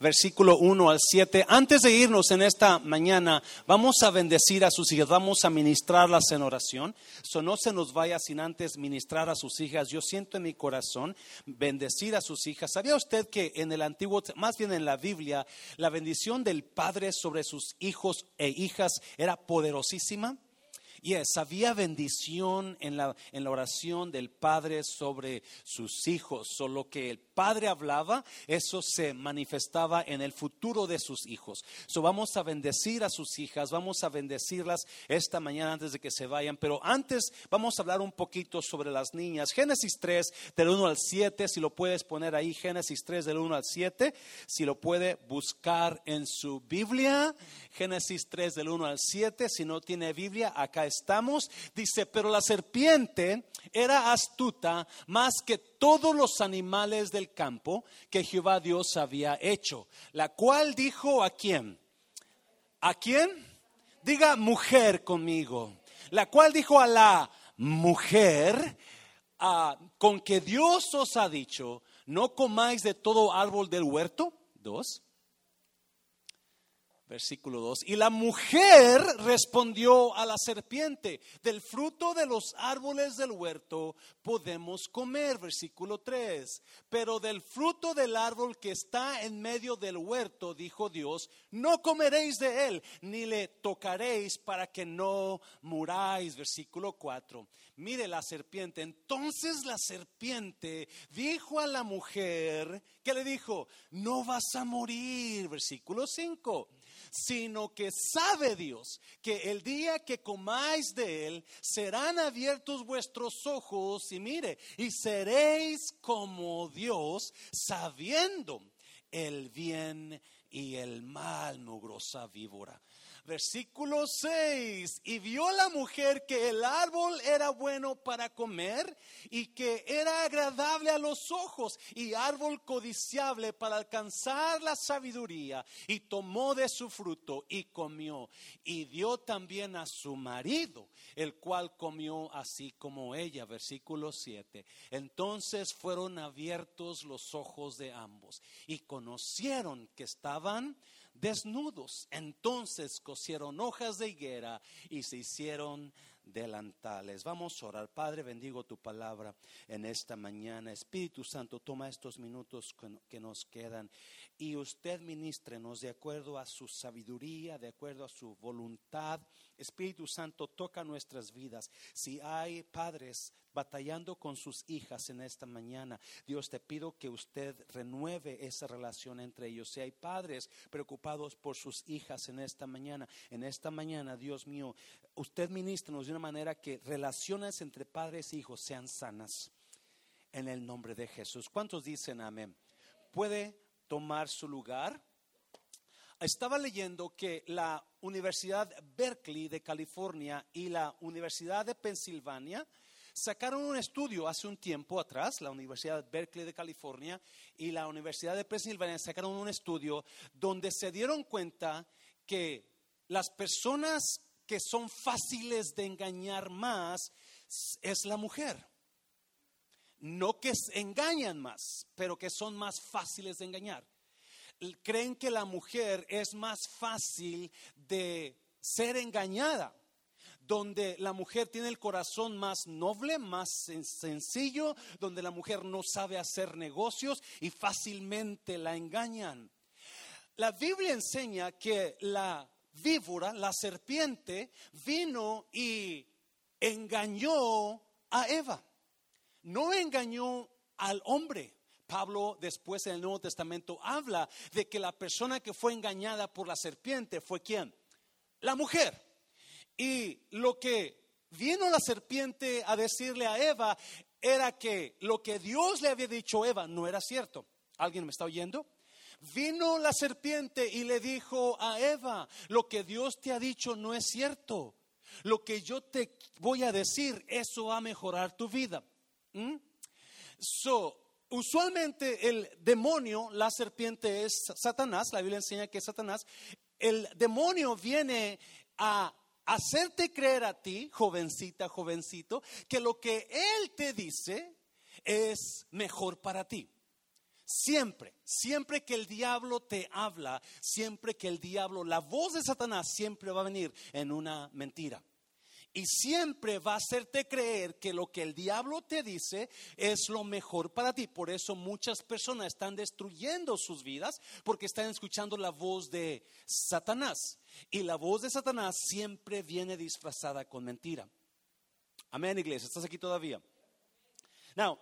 versículo 1 al 7. Antes de irnos en esta mañana, vamos a bendecir a sus hijas, vamos a ministrarlas en oración. So, no se nos vaya sin antes ministrar a sus hijas. Yo siento en mi corazón bendecir a sus hijas. ¿Sabía usted que en el Antiguo, más bien en la Biblia, la bendición del Padre sobre sus hijos e hijas era poderosísima? Yes, había bendición en la, en la oración del Padre sobre sus hijos. Solo que el Padre hablaba, eso se manifestaba en el futuro de sus hijos. So vamos a bendecir a sus hijas, vamos a bendecirlas esta mañana antes de que se vayan. Pero antes vamos a hablar un poquito sobre las niñas. Génesis 3, del 1 al 7, si lo puedes poner ahí, Génesis 3, del 1 al 7, si lo puede buscar en su Biblia. Génesis 3 del 1 al 7, si no tiene Biblia, acá estamos. Dice, pero la serpiente era astuta más que todos los animales del campo que Jehová Dios había hecho, la cual dijo a quién? ¿A quién? Diga mujer conmigo. La cual dijo a la mujer, ah, con que Dios os ha dicho, no comáis de todo árbol del huerto. Dos. Versículo 2. Y la mujer respondió a la serpiente, del fruto de los árboles del huerto podemos comer. Versículo 3. Pero del fruto del árbol que está en medio del huerto, dijo Dios, no comeréis de él, ni le tocaréis para que no muráis. Versículo 4. Mire la serpiente. Entonces la serpiente dijo a la mujer, que le dijo? No vas a morir. Versículo 5 sino que sabe Dios que el día que comáis de él serán abiertos vuestros ojos y mire, y seréis como Dios sabiendo el bien y el mal, mugrosa víbora versículo 6, y vio la mujer que el árbol era bueno para comer y que era agradable a los ojos y árbol codiciable para alcanzar la sabiduría, y tomó de su fruto y comió, y dio también a su marido, el cual comió así como ella, versículo 7. Entonces fueron abiertos los ojos de ambos y conocieron que estaban desnudos. Entonces cosieron hojas de higuera y se hicieron delantales. Vamos a orar. Padre, bendigo tu palabra en esta mañana. Espíritu Santo, toma estos minutos que nos quedan y usted ministrenos de acuerdo a su sabiduría, de acuerdo a su voluntad. Espíritu Santo, toca nuestras vidas. Si hay padres batallando con sus hijas en esta mañana, Dios te pido que usted renueve esa relación entre ellos. Si hay padres preocupados por sus hijas en esta mañana, en esta mañana, Dios mío, usted ministrenos de una manera que relaciones entre padres e hijos sean sanas. En el nombre de Jesús. ¿Cuántos dicen amén? ¿Puede tomar su lugar. Estaba leyendo que la Universidad Berkeley de California y la Universidad de Pensilvania sacaron un estudio hace un tiempo atrás, la Universidad Berkeley de California y la Universidad de Pensilvania sacaron un estudio donde se dieron cuenta que las personas que son fáciles de engañar más es la mujer no que engañan más, pero que son más fáciles de engañar. Creen que la mujer es más fácil de ser engañada, donde la mujer tiene el corazón más noble, más sencillo, donde la mujer no sabe hacer negocios y fácilmente la engañan. La Biblia enseña que la víbora, la serpiente, vino y engañó a Eva no engañó al hombre. Pablo después en el Nuevo Testamento habla de que la persona que fue engañada por la serpiente fue quién? La mujer. Y lo que vino la serpiente a decirle a Eva era que lo que Dios le había dicho a Eva no era cierto. ¿Alguien me está oyendo? Vino la serpiente y le dijo a Eva, lo que Dios te ha dicho no es cierto. Lo que yo te voy a decir, eso va a mejorar tu vida. ¿Mm? So, usualmente el demonio, la serpiente es Satanás, la Biblia enseña que es Satanás. El demonio viene a hacerte creer a ti, jovencita, jovencito, que lo que él te dice es mejor para ti. Siempre, siempre que el diablo te habla, siempre que el diablo, la voz de Satanás siempre va a venir en una mentira. Y siempre va a hacerte creer que lo que el diablo te dice es lo mejor para ti. Por eso muchas personas están destruyendo sus vidas porque están escuchando la voz de Satanás. Y la voz de Satanás siempre viene disfrazada con mentira. Amén, iglesia. ¿Estás aquí todavía? Now,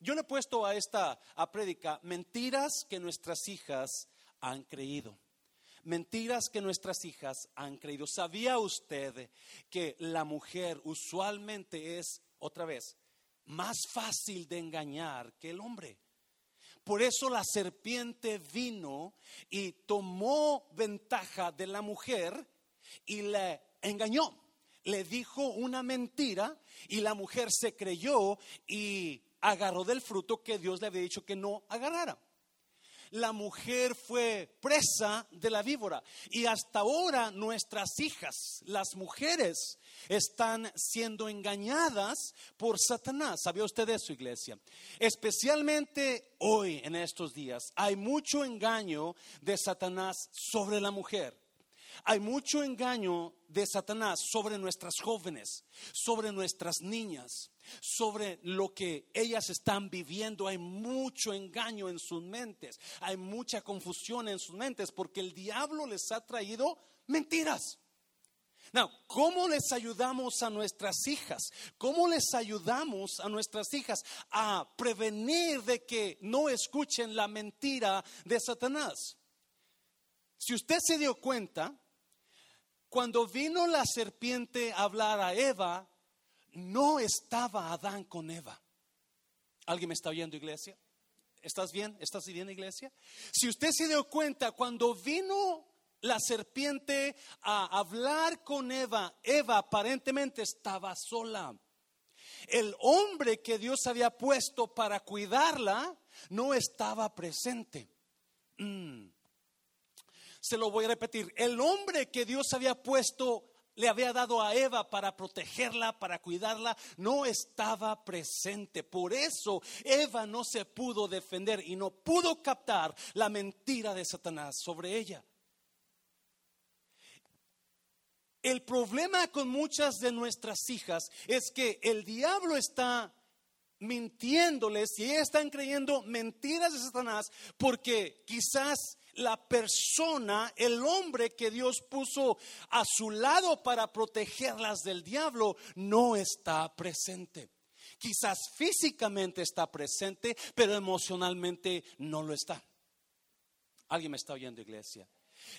yo le he puesto a esta a prédica mentiras que nuestras hijas han creído. Mentiras que nuestras hijas han creído. ¿Sabía usted que la mujer usualmente es, otra vez, más fácil de engañar que el hombre? Por eso la serpiente vino y tomó ventaja de la mujer y le engañó. Le dijo una mentira y la mujer se creyó y agarró del fruto que Dios le había dicho que no agarrara. La mujer fue presa de la víbora y hasta ahora nuestras hijas, las mujeres, están siendo engañadas por Satanás. ¿Sabía usted eso, iglesia? Especialmente hoy, en estos días, hay mucho engaño de Satanás sobre la mujer. Hay mucho engaño de Satanás sobre nuestras jóvenes, sobre nuestras niñas sobre lo que ellas están viviendo. Hay mucho engaño en sus mentes, hay mucha confusión en sus mentes porque el diablo les ha traído mentiras. Now, ¿cómo les ayudamos a nuestras hijas? ¿Cómo les ayudamos a nuestras hijas a prevenir de que no escuchen la mentira de Satanás? Si usted se dio cuenta, cuando vino la serpiente a hablar a Eva, no estaba Adán con Eva. ¿Alguien me está oyendo, iglesia? ¿Estás bien? ¿Estás bien, iglesia? Si usted se dio cuenta, cuando vino la serpiente a hablar con Eva, Eva aparentemente estaba sola. El hombre que Dios había puesto para cuidarla no estaba presente. Mm. Se lo voy a repetir. El hombre que Dios había puesto le había dado a Eva para protegerla, para cuidarla, no estaba presente. Por eso Eva no se pudo defender y no pudo captar la mentira de Satanás sobre ella. El problema con muchas de nuestras hijas es que el diablo está mintiéndoles y ellas están creyendo mentiras de Satanás porque quizás la persona, el hombre que Dios puso a su lado para protegerlas del diablo, no está presente. Quizás físicamente está presente, pero emocionalmente no lo está. ¿Alguien me está oyendo, iglesia?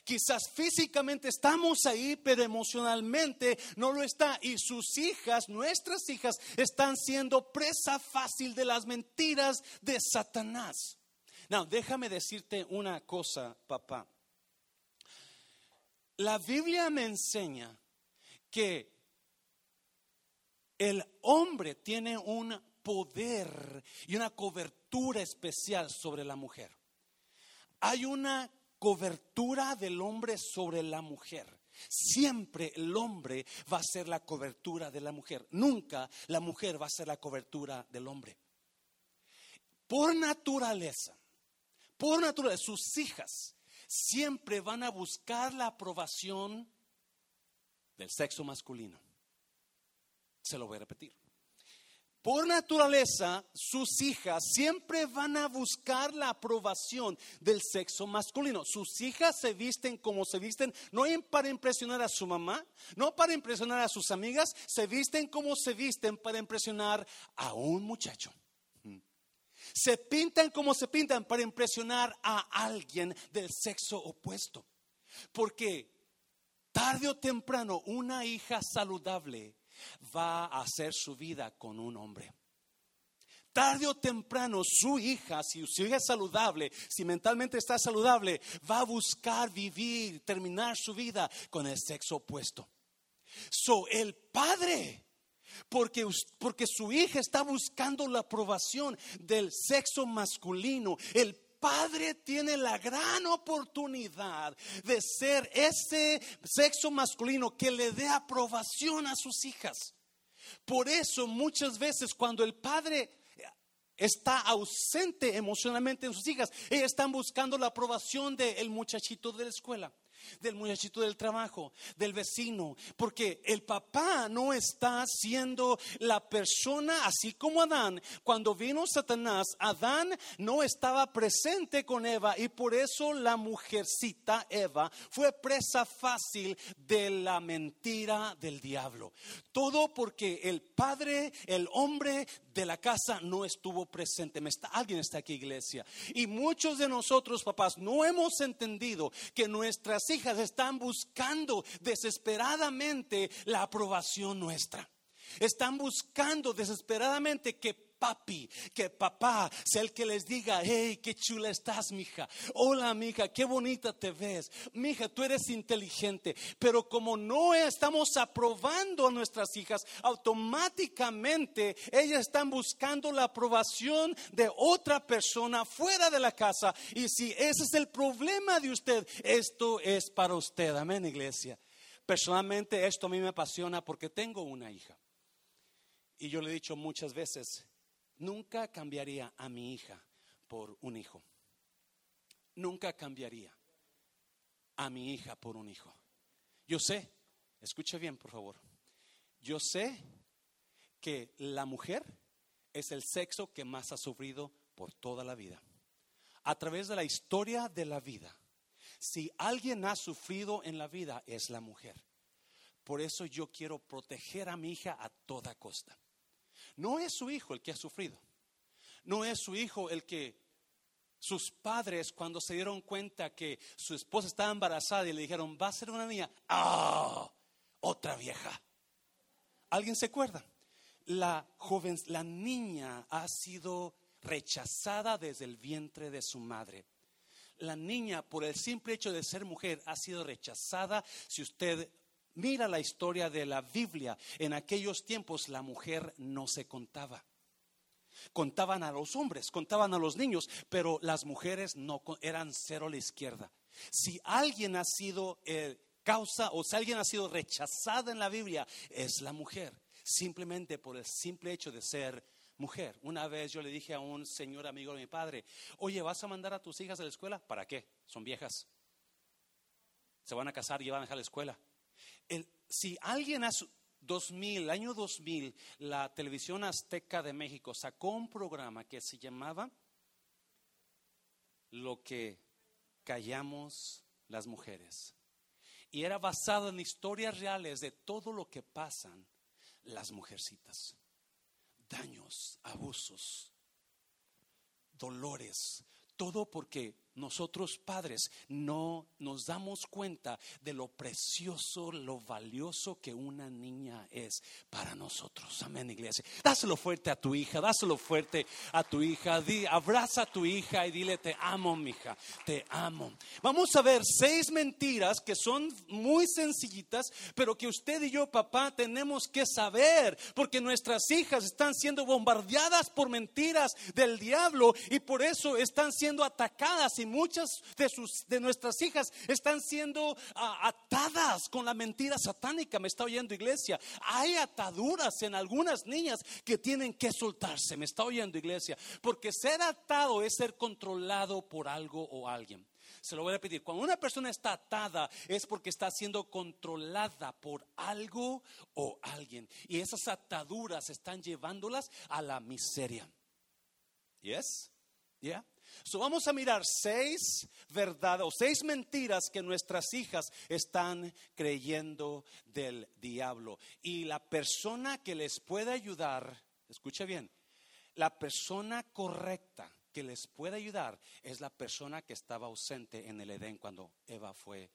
Quizás físicamente estamos ahí, pero emocionalmente no lo está. Y sus hijas, nuestras hijas, están siendo presa fácil de las mentiras de Satanás. Now, déjame decirte una cosa, papá. La Biblia me enseña que el hombre tiene un poder y una cobertura especial sobre la mujer. Hay una cobertura del hombre sobre la mujer. Siempre el hombre va a ser la cobertura de la mujer. Nunca la mujer va a ser la cobertura del hombre. Por naturaleza, por naturaleza, sus hijas siempre van a buscar la aprobación del sexo masculino. Se lo voy a repetir. Por naturaleza, sus hijas siempre van a buscar la aprobación del sexo masculino. Sus hijas se visten como se visten, no para impresionar a su mamá, no para impresionar a sus amigas, se visten como se visten para impresionar a un muchacho se pintan como se pintan para impresionar a alguien del sexo opuesto. Porque tarde o temprano una hija saludable va a hacer su vida con un hombre. Tarde o temprano su hija, si su hija es saludable, si mentalmente está saludable, va a buscar vivir, terminar su vida con el sexo opuesto. So, el padre porque, porque su hija está buscando la aprobación del sexo masculino. El padre tiene la gran oportunidad de ser ese sexo masculino que le dé aprobación a sus hijas. Por eso muchas veces cuando el padre está ausente emocionalmente en sus hijas. Ellas están buscando la aprobación del muchachito de la escuela del muchachito del trabajo, del vecino, porque el papá no está siendo la persona, así como Adán, cuando vino Satanás, Adán no estaba presente con Eva y por eso la mujercita Eva fue presa fácil de la mentira del diablo. Todo porque el padre, el hombre de la casa no estuvo presente. alguien está aquí, iglesia. Y muchos de nosotros, papás, no hemos entendido que nuestras hijas están buscando desesperadamente la aprobación nuestra. Están buscando desesperadamente que papi, que papá sea el que les diga, hey, qué chula estás, mija. Hola, mija, qué bonita te ves. Mija, tú eres inteligente. Pero como no estamos aprobando a nuestras hijas, automáticamente ellas están buscando la aprobación de otra persona fuera de la casa. Y si ese es el problema de usted, esto es para usted. Amén, iglesia. Personalmente esto a mí me apasiona porque tengo una hija. Y yo le he dicho muchas veces, Nunca cambiaría a mi hija por un hijo. Nunca cambiaría a mi hija por un hijo. Yo sé, escuche bien por favor, yo sé que la mujer es el sexo que más ha sufrido por toda la vida. A través de la historia de la vida, si alguien ha sufrido en la vida es la mujer. Por eso yo quiero proteger a mi hija a toda costa. No es su hijo el que ha sufrido. No es su hijo el que sus padres cuando se dieron cuenta que su esposa estaba embarazada y le dijeron, va a ser una niña. ¡Ah! Otra vieja. ¿Alguien se acuerda? La joven, la niña ha sido rechazada desde el vientre de su madre. La niña, por el simple hecho de ser mujer, ha sido rechazada. Si usted mira la historia de la Biblia, en aquellos tiempos la mujer no se contaba. Contaban a los hombres, contaban a los niños, pero las mujeres no eran cero a la izquierda. Si alguien ha sido eh, causa o si alguien ha sido rechazada en la Biblia, es la mujer, simplemente por el simple hecho de ser mujer. Una vez yo le dije a un señor amigo de mi padre, oye, ¿vas a mandar a tus hijas a la escuela? ¿Para qué? Son viejas. Se van a casar y van a dejar la escuela. Si alguien ha 2000, año 2000, la televisión azteca de México sacó un programa que se llamaba Lo que callamos las mujeres. Y era basado en historias reales de todo lo que pasan las mujercitas. Daños, abusos, dolores, todo porque nosotros padres no nos damos cuenta de lo precioso, lo valioso que una niña es para nosotros. Amén, iglesia. Dáselo fuerte a tu hija, dáselo fuerte a tu hija. Abraza a tu hija y dile, te amo, mi hija, te amo. Vamos a ver seis mentiras que son muy sencillitas, pero que usted y yo, papá, tenemos que saber, porque nuestras hijas están siendo bombardeadas por mentiras del diablo y por eso están siendo atacadas y muchas de, sus, de nuestras hijas están siendo ah, atadas con la mentira satánica. Me está oyendo iglesia. Hay ataduras en algunas niñas que tienen que soltarse. Me está oyendo iglesia. Porque ser atado es ser controlado por algo o alguien. Se lo voy a repetir. Cuando una persona está atada es porque está siendo controlada por algo o alguien. Y esas ataduras están llevándolas a la miseria. ¿Yes? ¿Ya? So vamos a mirar seis verdades o seis mentiras que nuestras hijas están creyendo del diablo. Y la persona que les puede ayudar, escucha bien, la persona correcta que les puede ayudar es la persona que estaba ausente en el Edén cuando Eva fue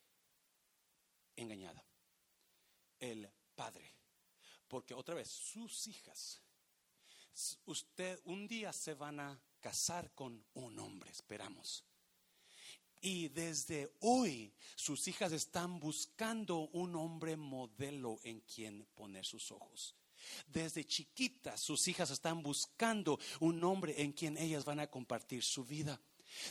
engañada. El padre. Porque otra vez, sus hijas, usted un día se van a casar con un hombre, esperamos. Y desde hoy sus hijas están buscando un hombre modelo en quien poner sus ojos. Desde chiquitas sus hijas están buscando un hombre en quien ellas van a compartir su vida.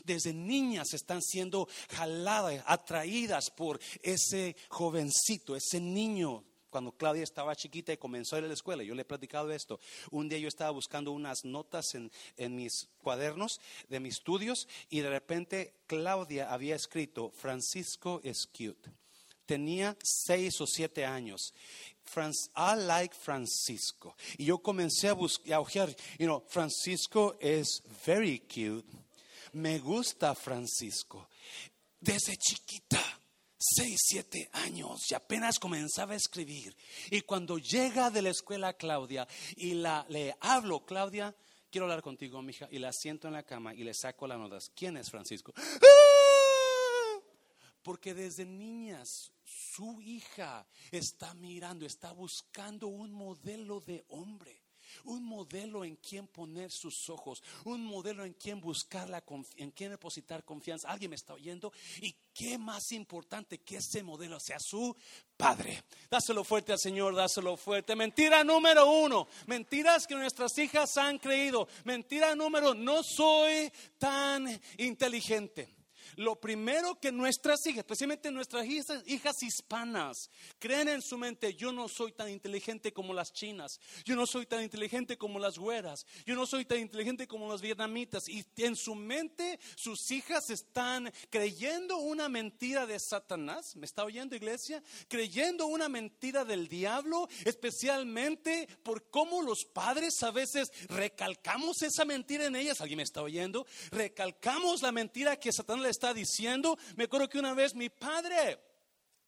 Desde niñas están siendo jaladas, atraídas por ese jovencito, ese niño cuando Claudia estaba chiquita y comenzó a ir a la escuela, yo le he platicado esto. Un día yo estaba buscando unas notas en, en mis cuadernos de mis estudios y de repente Claudia había escrito, Francisco is cute. Tenía seis o siete años. I like Francisco. Y yo comencé a buscar, ojear, you know, Francisco is very cute. Me gusta Francisco. Desde chiquita, seis, siete años, y apenas comenzaba a escribir. Y cuando llega de la escuela Claudia y la, le hablo, Claudia, quiero hablar contigo, mija, y la siento en la cama y le saco las notas. ¿Quién es Francisco? ¡Ah! Porque desde niñas su hija está mirando, está buscando un modelo de hombre un modelo en quien poner sus ojos, un modelo en quien buscar la en quien depositar confianza. Alguien me está oyendo y qué más importante que ese modelo sea su padre. Dáselo fuerte al Señor, dáselo fuerte. Mentira número uno, mentiras que nuestras hijas han creído. Mentira número, no soy tan inteligente. Lo primero que nuestras hijas, especialmente nuestras hijas, hispanas, creen en su mente, yo no soy tan inteligente como las chinas, yo no soy tan inteligente como las güeras, yo no soy tan inteligente como las vietnamitas. Y en su mente sus hijas están creyendo una mentira de Satanás. ¿Me está oyendo iglesia? Creyendo una mentira del diablo, especialmente por cómo los padres a veces recalcamos esa mentira en ellas. ¿Alguien me está oyendo? Recalcamos la mentira que Satanás le está diciendo. Me acuerdo que una vez mi padre,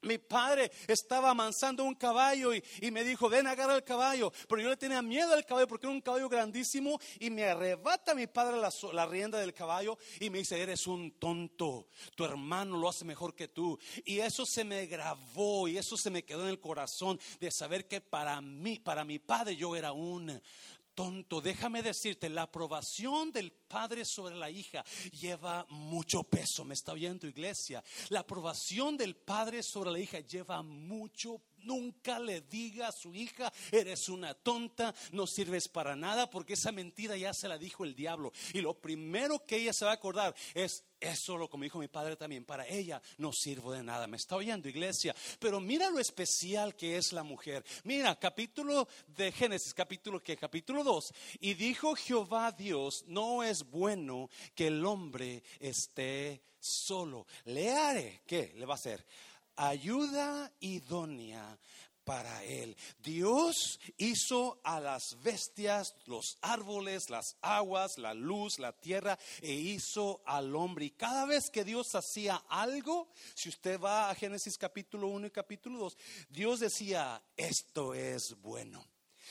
mi padre estaba amansando un caballo y, me dijo, ven, agarra el caballo. Pero yo le tenía miedo al caballo porque era un caballo grandísimo y me arrebata mi padre la, la, rienda del caballo y me dice, eres un tonto, tu hermano lo hace mejor que tú. Y eso se me grabó y eso se me quedó en el corazón de saber que para mí, para mi padre yo era un tonto. Déjame decirte, la aprobación del padre sobre la hija lleva mucho peso. ¿Me está oyendo iglesia? La aprobación del padre sobre la hija lleva mucho Nunca le diga a su hija, eres una tonta, no sirves para nada, porque esa mentira ya se la dijo el diablo. Y lo primero que ella se va a acordar es, eso lo como dijo mi padre también, para ella no sirvo de nada. Me está oyendo iglesia, pero mira lo especial que es la mujer. Mira, capítulo de Génesis, capítulo que capítulo 2, y dijo Jehová Dios, no es bueno que el hombre esté solo. Le haré, ¿qué le va a hacer? Ayuda idónea para él. Dios hizo a las bestias, los árboles, las aguas, la luz, la tierra, e hizo al hombre. Y cada vez que Dios hacía algo, si usted va a Génesis capítulo 1 y capítulo 2, Dios decía, esto es bueno.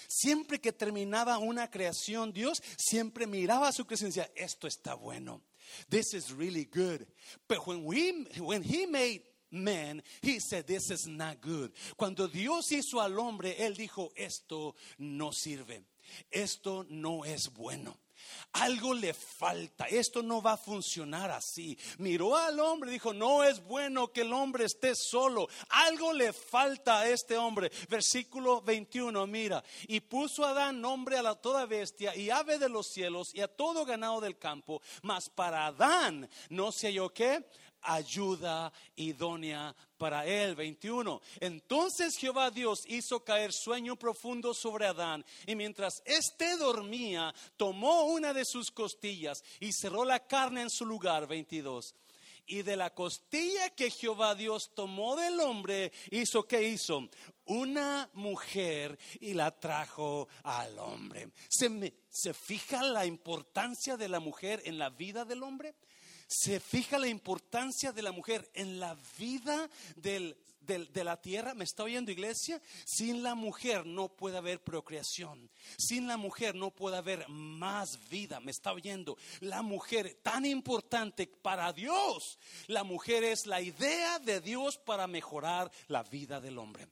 Siempre que terminaba una creación, Dios siempre miraba a su creación y decía, esto está bueno. This is really good. But when, we, when he made man, he said, this is not good. Cuando Dios hizo al hombre, él dijo, esto no sirve, esto no es bueno. Algo le falta, esto no va a funcionar así. Miró al hombre dijo, no es bueno que el hombre esté solo, algo le falta a este hombre. Versículo 21, mira, y puso a Adán nombre a la toda bestia y ave de los cielos y a todo ganado del campo, mas para Adán no se halló qué ayuda idónea para él. 21. Entonces Jehová Dios hizo caer sueño profundo sobre Adán y mientras éste dormía, tomó una de sus costillas y cerró la carne en su lugar. 22. Y de la costilla que Jehová Dios tomó del hombre, hizo que hizo una mujer y la trajo al hombre. ¿Se, ¿Se fija la importancia de la mujer en la vida del hombre? Se fija la importancia de la mujer en la vida de la tierra. ¿Me está oyendo iglesia? Sin la mujer no puede haber procreación. Sin la mujer no puede haber más vida. ¿Me está oyendo? La mujer tan importante para Dios. La mujer es la idea de Dios para mejorar la vida del hombre.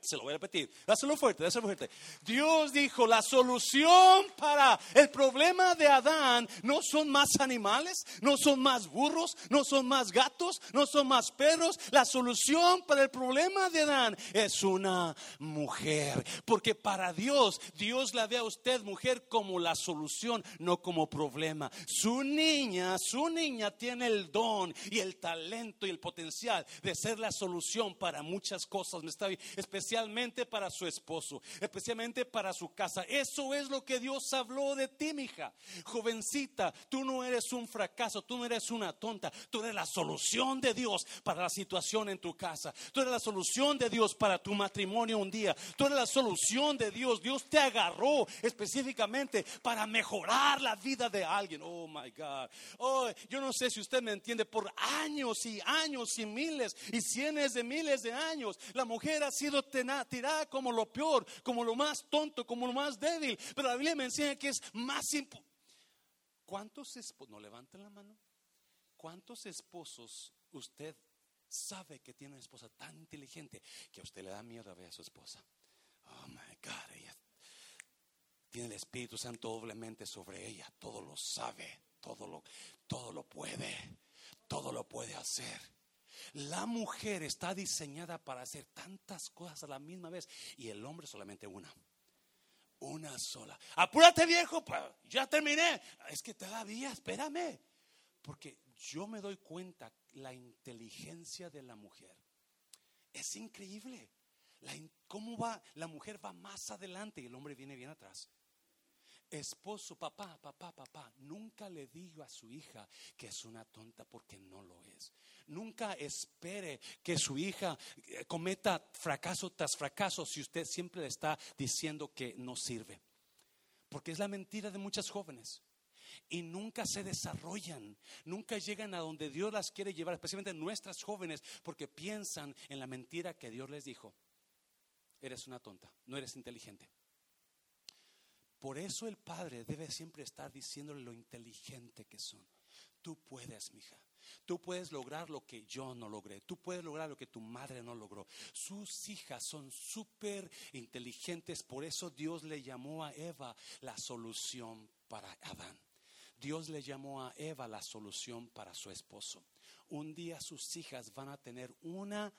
Se lo voy a repetir. Dáselo fuerte, dáselo fuerte. Dios dijo, la solución para el problema de Adán no son más animales, no son más burros, no son más gatos, no son más perros. La solución para el problema de Adán es una mujer. Porque para Dios, Dios la ve a usted, mujer, como la solución, no como problema. Su niña, su niña tiene el don y el talento y el potencial de ser la solución para muchas cosas. Me está especialmente especialmente para su esposo, especialmente para su casa. Eso es lo que Dios habló de ti, mija. Jovencita, tú no eres un fracaso, tú no eres una tonta, tú eres la solución de Dios para la situación en tu casa. Tú eres la solución de Dios para tu matrimonio un día. Tú eres la solución de Dios. Dios te agarró específicamente para mejorar la vida de alguien. Oh my God. Oh, yo no sé si usted me entiende. Por años y años y miles y cientos de miles de años, la mujer ha sido tirada como lo peor, como lo más tonto, como lo más débil. Pero la Biblia me enseña que es más importante. ¿Cuántos esposos, no levanten la mano? ¿Cuántos esposos usted sabe que tiene una esposa tan inteligente que a usted le da miedo a ver a su esposa? Oh my God, ella tiene el Espíritu Santo doblemente sobre ella, todo lo sabe, todo lo, todo lo puede, todo lo puede hacer. La mujer está diseñada para hacer tantas cosas a la misma vez y el hombre solamente una. Una sola. Apúrate viejo, ya terminé. Es que todavía, espérame. Porque yo me doy cuenta la inteligencia de la mujer. Es increíble. La, ¿Cómo va? La mujer va más adelante y el hombre viene bien atrás. Esposo, papá, papá, papá, nunca le diga a su hija que es una tonta porque no lo es. Nunca espere que su hija eh, cometa fracaso tras fracaso si usted siempre le está diciendo que no sirve. Porque es la mentira de muchas jóvenes. Y nunca se desarrollan, nunca llegan a donde Dios las quiere llevar, especialmente nuestras jóvenes, porque piensan en la mentira que Dios les dijo. Eres una tonta, no eres inteligente. Por eso el padre debe siempre estar diciéndole lo inteligente que son. Tú puedes, mija. Tú puedes lograr lo que yo no logré. Tú puedes lograr lo que tu madre no logró. Sus hijas son súper inteligentes. Por eso Dios le llamó a Eva la solución para Adán. Dios le llamó a Eva la solución para su esposo. Un día sus hijas van a tener una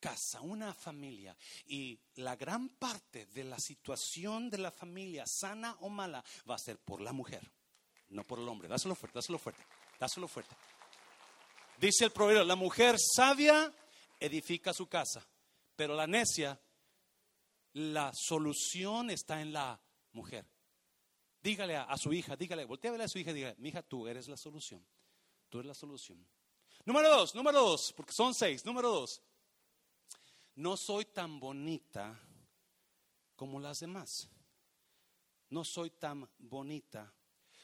casa, una familia. Y la gran parte de la situación de la familia, sana o mala, va a ser por la mujer, no por el hombre. Dáselo fuerte, dáselo fuerte, dáselo fuerte. Dice el proverbio, la mujer sabia edifica su casa, pero la necia, la solución está en la mujer. Dígale a, su hija, dígale, voltea a su hija dígale, mi hija, tú eres la solución. Tú eres la solución. Número dos, número dos, porque son seis. Número dos, no soy tan bonita como las demás. No soy tan bonita.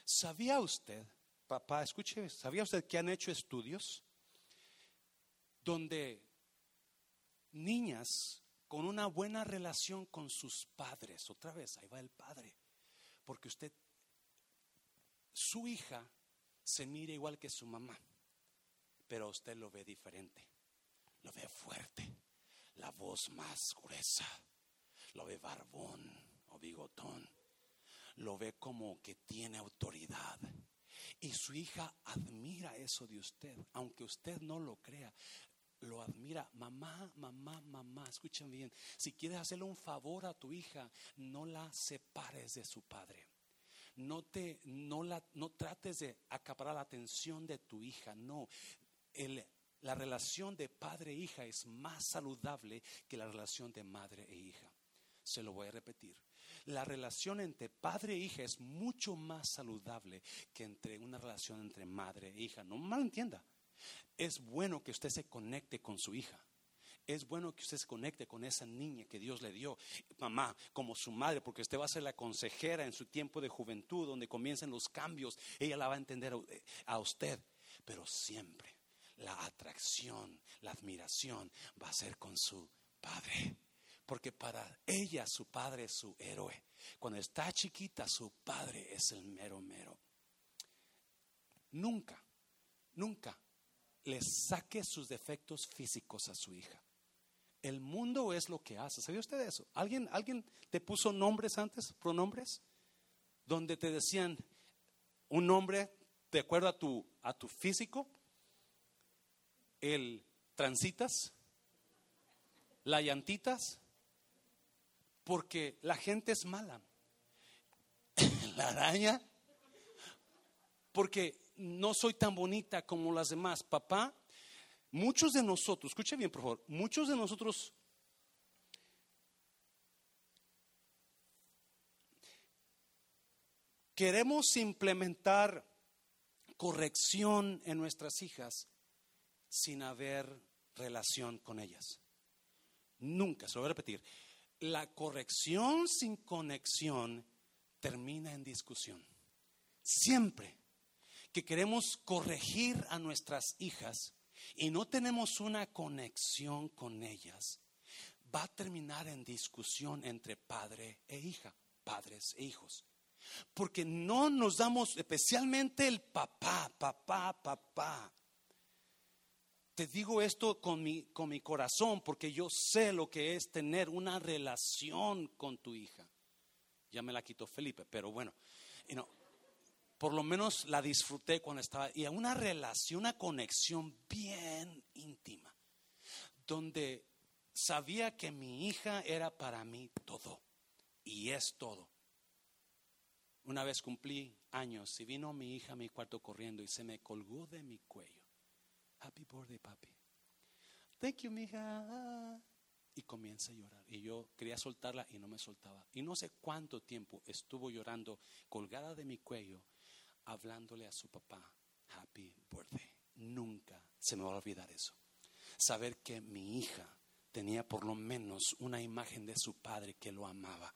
¿Sabía usted, papá, escuche, ¿sabía usted que han hecho estudios donde niñas con una buena relación con sus padres, otra vez, ahí va el padre, porque usted, su hija se mira igual que su mamá, pero usted lo ve diferente, lo ve fuerte, la voz más gruesa, lo ve barbón o bigotón, lo ve como que tiene autoridad. Y su hija admira eso de usted, aunque usted no lo crea. Lo admira, mamá, mamá, mamá, escuchen bien, si quieres hacerle un favor a tu hija, no la separes de su padre. No te, no la, no trates de acaparar la atención de tu hija, no. El, la relación de padre e hija es más saludable que la relación de madre e hija. Se lo voy a repetir. La relación entre padre e hija es mucho más saludable que entre una relación entre madre e hija. No me entienda. Es bueno que usted se conecte con su hija. Es bueno que usted se conecte con esa niña que Dios le dio, mamá, como su madre, porque usted va a ser la consejera en su tiempo de juventud, donde comiencen los cambios. Ella la va a entender a usted, pero siempre la atracción, la admiración va a ser con su padre. Porque para ella su padre es su héroe. Cuando está chiquita su padre es el mero mero. Nunca, nunca le saque sus defectos físicos a su hija. El mundo es lo que hace. ¿Sabía usted eso? ¿Alguien, ¿Alguien te puso nombres antes, pronombres? Donde te decían un nombre de acuerdo a tu, a tu físico el transitas, la llantitas, porque la gente es mala. la araña. Porque no soy tan bonita como las demás. Papá, muchos de nosotros, escuche bien por favor, muchos de nosotros queremos implementar corrección en nuestras hijas sin haber relación con ellas. Nunca, se lo voy a repetir. La corrección sin conexión termina en discusión. Siempre que queremos corregir a nuestras hijas y no tenemos una conexión con ellas, va a terminar en discusión entre padre e hija, padres e hijos. Porque no nos damos, especialmente el papá, papá, papá. Te digo esto con mi, con mi corazón porque yo sé lo que es tener una relación con tu hija. Ya me la quitó Felipe, pero bueno, por lo menos la disfruté cuando estaba. Y una relación, una conexión bien íntima, donde sabía que mi hija era para mí todo y es todo. Una vez cumplí años y vino mi hija a mi cuarto corriendo y se me colgó de mi cuello. Happy birthday, papi. Thank you, mija. Y comienza a llorar. Y yo quería soltarla y no me soltaba. Y no sé cuánto tiempo estuvo llorando, colgada de mi cuello, hablándole a su papá, Happy birthday. Nunca se me va a olvidar eso. Saber que mi hija tenía por lo menos una imagen de su padre que lo amaba.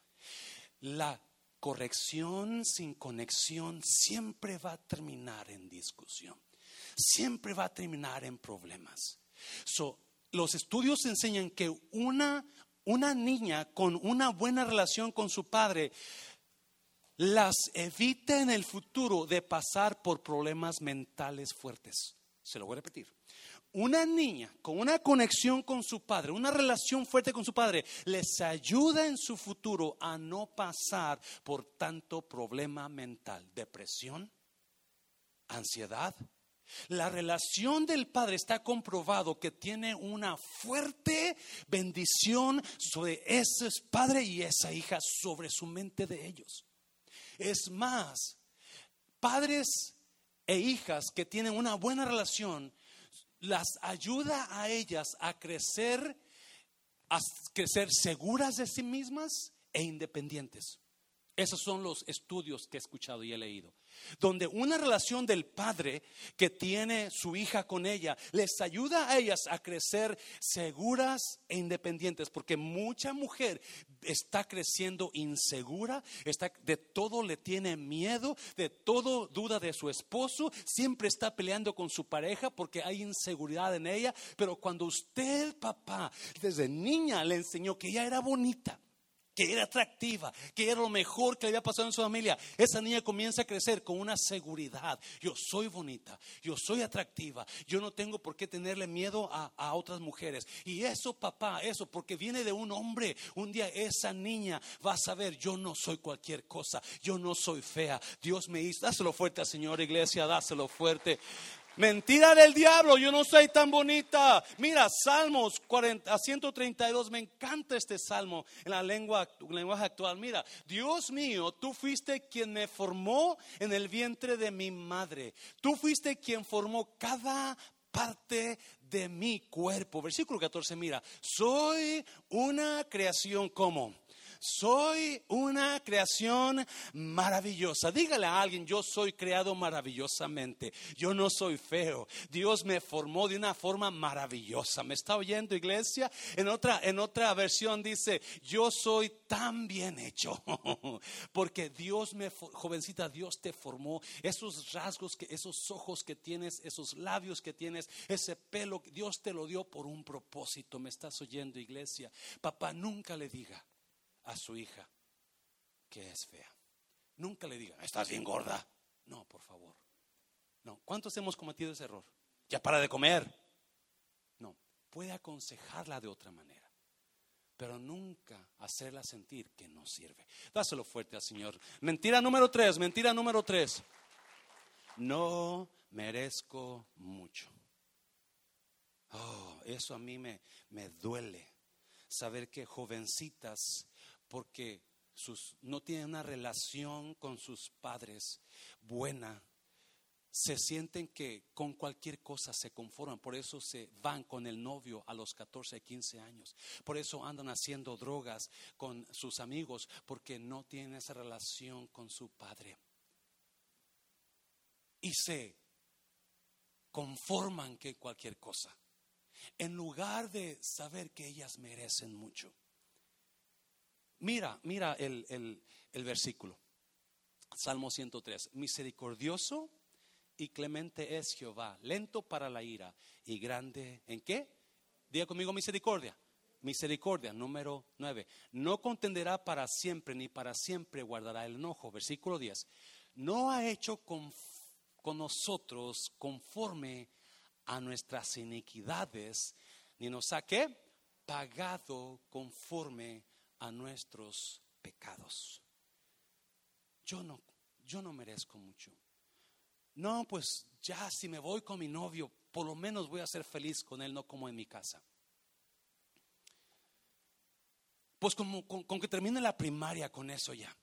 La corrección sin conexión siempre va a terminar en discusión, siempre va a terminar en problemas. los estudios enseñan que una, una niña con una buena relación con su padre las evita en el futuro de pasar por problemas mentales fuertes. Se lo voy a repetir una niña con una conexión con su padre, una relación fuerte con su padre, les ayuda en su futuro a no pasar por tanto problema mental, depresión, ansiedad. La relación del padre está comprobado que tiene una fuerte bendición sobre ese padre y esa hija, sobre su mente de ellos. Es más, padres e hijas que tienen una buena relación las ayuda a ellas a crecer, a crecer seguras de sí mismas e independientes. Esos son los estudios que he escuchado y he leído donde una relación del padre que tiene su hija con ella les ayuda a ellas a crecer seguras e independientes, porque mucha mujer está creciendo insegura, está de todo le tiene miedo, de todo duda de su esposo, siempre está peleando con su pareja porque hay inseguridad en ella, pero cuando usted, papá, desde niña le enseñó que ella era bonita, que era atractiva, que era lo mejor que le había pasado en su familia, esa niña comienza a crecer con una seguridad. Yo soy bonita, yo soy atractiva, yo no tengo por qué tenerle miedo a, a otras mujeres. Y eso, papá, eso, porque viene de un hombre, un día esa niña va a saber, yo no soy cualquier cosa, yo no soy fea. Dios me hizo, dáselo fuerte Señor, iglesia, dáselo fuerte. Mentira del diablo, yo no soy tan bonita. Mira, Salmos 40, 132, me encanta este salmo en la lengua, lenguaje actual. Mira, Dios mío, tú fuiste quien me formó en el vientre de mi madre. Tú fuiste quien formó cada parte de mi cuerpo. Versículo 14, mira, soy una creación como soy una creación maravillosa. Dígale a alguien, yo soy creado maravillosamente. Yo no soy feo. Dios me formó de una forma maravillosa. ¿Me está oyendo, iglesia? En otra, en otra versión dice, yo soy tan bien hecho. Porque Dios me, jovencita, Dios te formó. Esos rasgos, que, esos ojos que tienes, esos labios que tienes, ese pelo, Dios te lo dio por un propósito. ¿Me estás oyendo, iglesia? Papá, nunca le diga a su hija que es fea. Nunca le diga, estás bien gorda. No, por favor. No. ¿Cuántos hemos cometido ese error? Ya para de comer. No. Puede aconsejarla de otra manera. Pero nunca hacerla sentir que no sirve. Dáselo fuerte al Señor. Mentira número tres, mentira número tres. No merezco mucho. Oh, eso a mí me, me duele. Saber que jovencitas porque sus, no tienen una relación con sus padres buena. Se sienten que con cualquier cosa se conforman, por eso se van con el novio a los 14, 15 años. Por eso andan haciendo drogas con sus amigos, porque no tienen esa relación con su padre. y se conforman que cualquier cosa, en lugar de saber que ellas merecen mucho. Mira, mira el, el versículo. Salmo 103. Misericordioso y clemente es Jehová, lento para la ira y grande en qué? Diga conmigo misericordia. Misericordia, número 9. No contenderá para siempre, ni para siempre guardará el enojo. Versículo 10. No ha hecho con, con nosotros conforme a nuestras iniquidades, ni nos ha pagado conforme a nuestros pecados. Yo no, yo no merezco mucho. No, pues ya si me voy con mi novio, por lo menos voy a ser feliz con él, no como en mi casa. Pues como, con, con que termine la primaria con eso ya.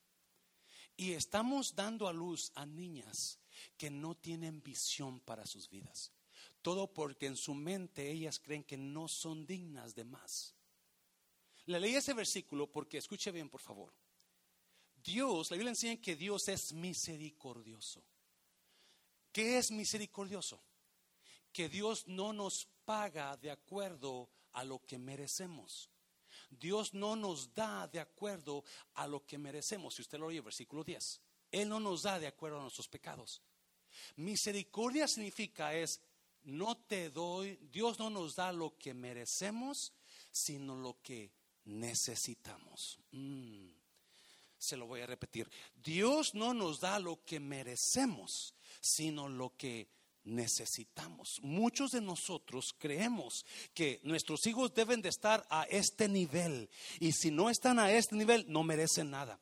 Y estamos dando a luz a niñas que no tienen visión para sus vidas. Todo porque en su mente ellas creen que no son dignas de más. Le leí ese versículo porque, escuche bien por favor. Dios, la Biblia enseña que Dios es misericordioso. ¿Qué es misericordioso? Que Dios no nos paga de acuerdo a lo que merecemos. Dios no nos da de acuerdo a lo que merecemos. Si usted lo oye, versículo 10. Él no nos da de acuerdo a nuestros pecados. Misericordia significa es, no te doy, Dios no nos da lo que merecemos, sino lo que necesitamos. Mm, se lo voy a repetir. Dios no nos da lo que merecemos, sino lo que necesitamos. Muchos de nosotros creemos que nuestros hijos deben de estar a este nivel y si no están a este nivel no merecen nada.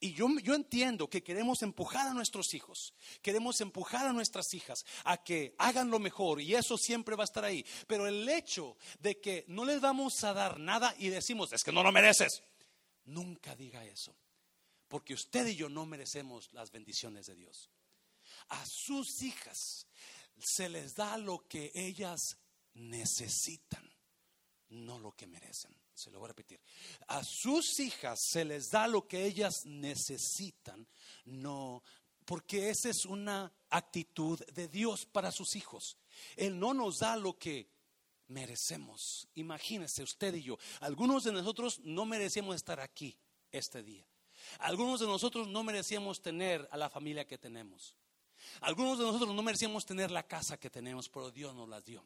Y yo, yo, entiendo que queremos empujar a nuestros hijos, queremos empujar a nuestras hijas a que hagan lo mejor y eso siempre va a estar ahí. Pero el hecho de que no les vamos a dar nada y decimos, es que no lo mereces, nunca diga eso. Porque usted y yo no merecemos las bendiciones de Dios. A sus hijas se les da lo que ellas necesitan, no lo que merecen. Se lo voy a repetir. A sus hijas se les da lo que ellas necesitan, no porque esa es una actitud de Dios para sus hijos. Él no nos da lo que merecemos. Imagínese usted y yo. Algunos de nosotros no merecíamos estar aquí este día. Algunos de nosotros no merecíamos tener a la familia que tenemos. Algunos de nosotros no merecíamos tener la casa que tenemos, pero Dios nos las dio.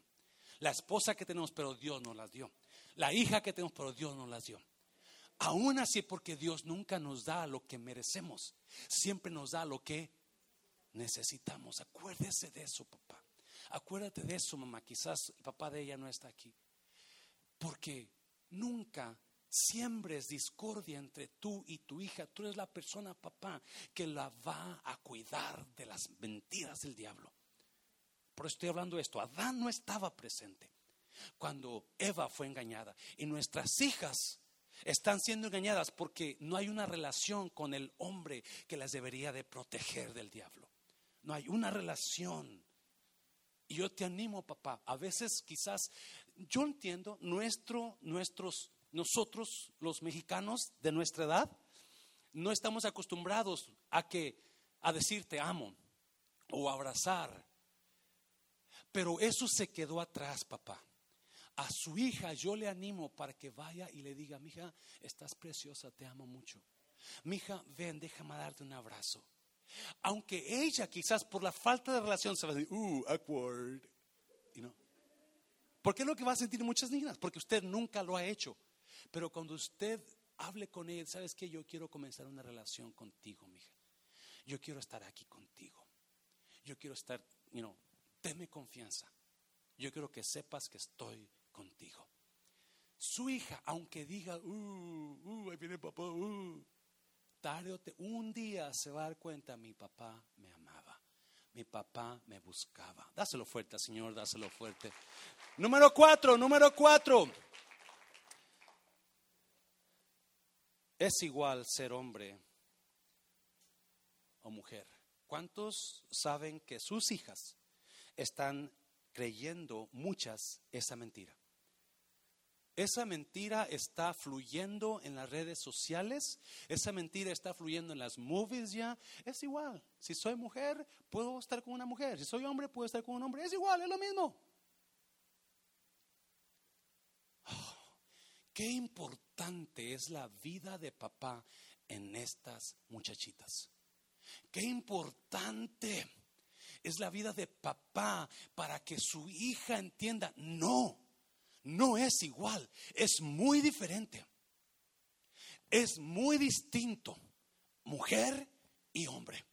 La esposa que tenemos, pero Dios nos las dio. La hija que tenemos, pero Dios nos las dio. Aún así, porque Dios nunca nos da lo que merecemos, siempre nos da lo que necesitamos. Acuérdese de eso, papá. Acuérdate de eso, mamá. Quizás el papá de ella no está aquí. Porque nunca siembres discordia entre tú y tu hija, tú eres la persona, papá, que la va a cuidar de las mentiras del diablo. Por eso estoy hablando de esto. Adán no estaba presente cuando Eva fue engañada y nuestras hijas están siendo engañadas porque no hay una relación con el hombre que las debería de proteger del diablo. No hay una relación. Y yo te animo, papá. A veces quizás, yo entiendo, nuestro, nuestros nosotros, los mexicanos de nuestra edad, no estamos acostumbrados a que a decir te amo o abrazar. Pero eso se quedó atrás, papá. A su hija yo le animo para que vaya y le diga, mija, estás preciosa, te amo mucho. Mija, ven, déjame darte un abrazo. Aunque ella quizás por la falta de relación se va a decir, uh, awkward. You Porque es lo que va a sentir muchas niñas, porque usted nunca lo ha hecho. Pero cuando usted hable con él, ¿sabes que Yo quiero comenzar una relación contigo, mija. Yo quiero estar aquí contigo. Yo quiero estar, you know, tenme confianza. Yo quiero que sepas que estoy contigo. Su hija, aunque diga, uh, uh, ahí viene papá, uh, tarde o te, un día se va a dar cuenta, mi papá me amaba, mi papá me buscaba. Dáselo fuerte, Señor, dáselo fuerte. Número cuatro, número cuatro. es igual ser hombre o mujer. ¿Cuántos saben que sus hijas están creyendo muchas esa mentira? Esa mentira está fluyendo en las redes sociales, esa mentira está fluyendo en las movies ya. Es igual. Si soy mujer, puedo estar con una mujer. Si soy hombre, puedo estar con un hombre. Es igual, es lo mismo. Oh, qué importante es la vida de papá en estas muchachitas. Qué importante es la vida de papá para que su hija entienda, no, no es igual, es muy diferente. Es muy distinto, mujer y hombre.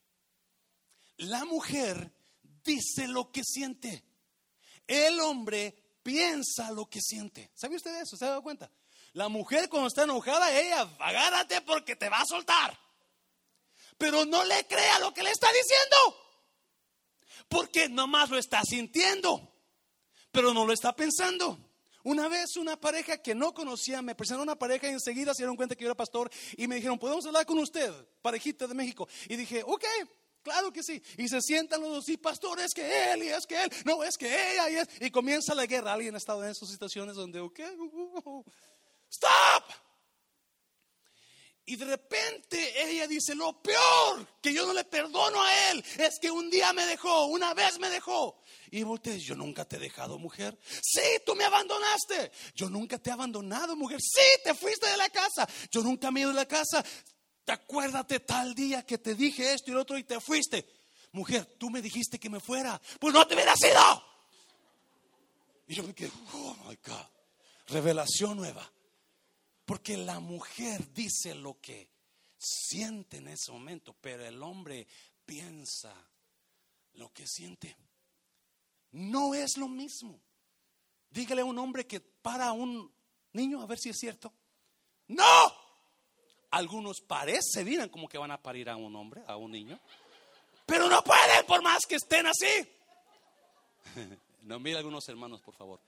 La mujer dice lo que siente. El hombre piensa lo que siente. ¿Sabe usted eso? ¿Se ha dado cuenta? La mujer cuando está enojada, ella, agárrate porque te va a soltar. Pero no le crea lo que le está diciendo. Porque nomás lo está sintiendo, pero no lo está pensando. Una vez una pareja que no conocía me presentó una pareja y enseguida se dieron cuenta que yo era pastor y me dijeron, ¿podemos hablar con usted, parejita de México? Y dije, ok, claro que sí. Y se sientan los dos, y pastor, es que él, y es que él, no, es que ella, y, es, y comienza la guerra. ¿Alguien ha estado en esas situaciones donde, ok, stop? Y de repente ella dice, lo peor que yo no le perdono a él es que un día me dejó, una vez me dejó. Y volteé, yo nunca te he dejado, mujer. Sí, tú me abandonaste. Yo nunca te he abandonado, mujer. Sí, te fuiste de la casa. Yo nunca me he ido de la casa. Te acuérdate tal día que te dije esto y lo otro y te fuiste. Mujer, tú me dijiste que me fuera. Pues no te hubiera sido. Y yo me quedé, oh my God. Revelación nueva. Porque la mujer dice lo que siente en ese momento, pero el hombre piensa lo que siente. No es lo mismo. Dígale a un hombre que para a un niño a ver si es cierto. No. Algunos parece, miran como que van a parir a un hombre, a un niño. Pero no pueden por más que estén así. No, mira algunos hermanos, por favor.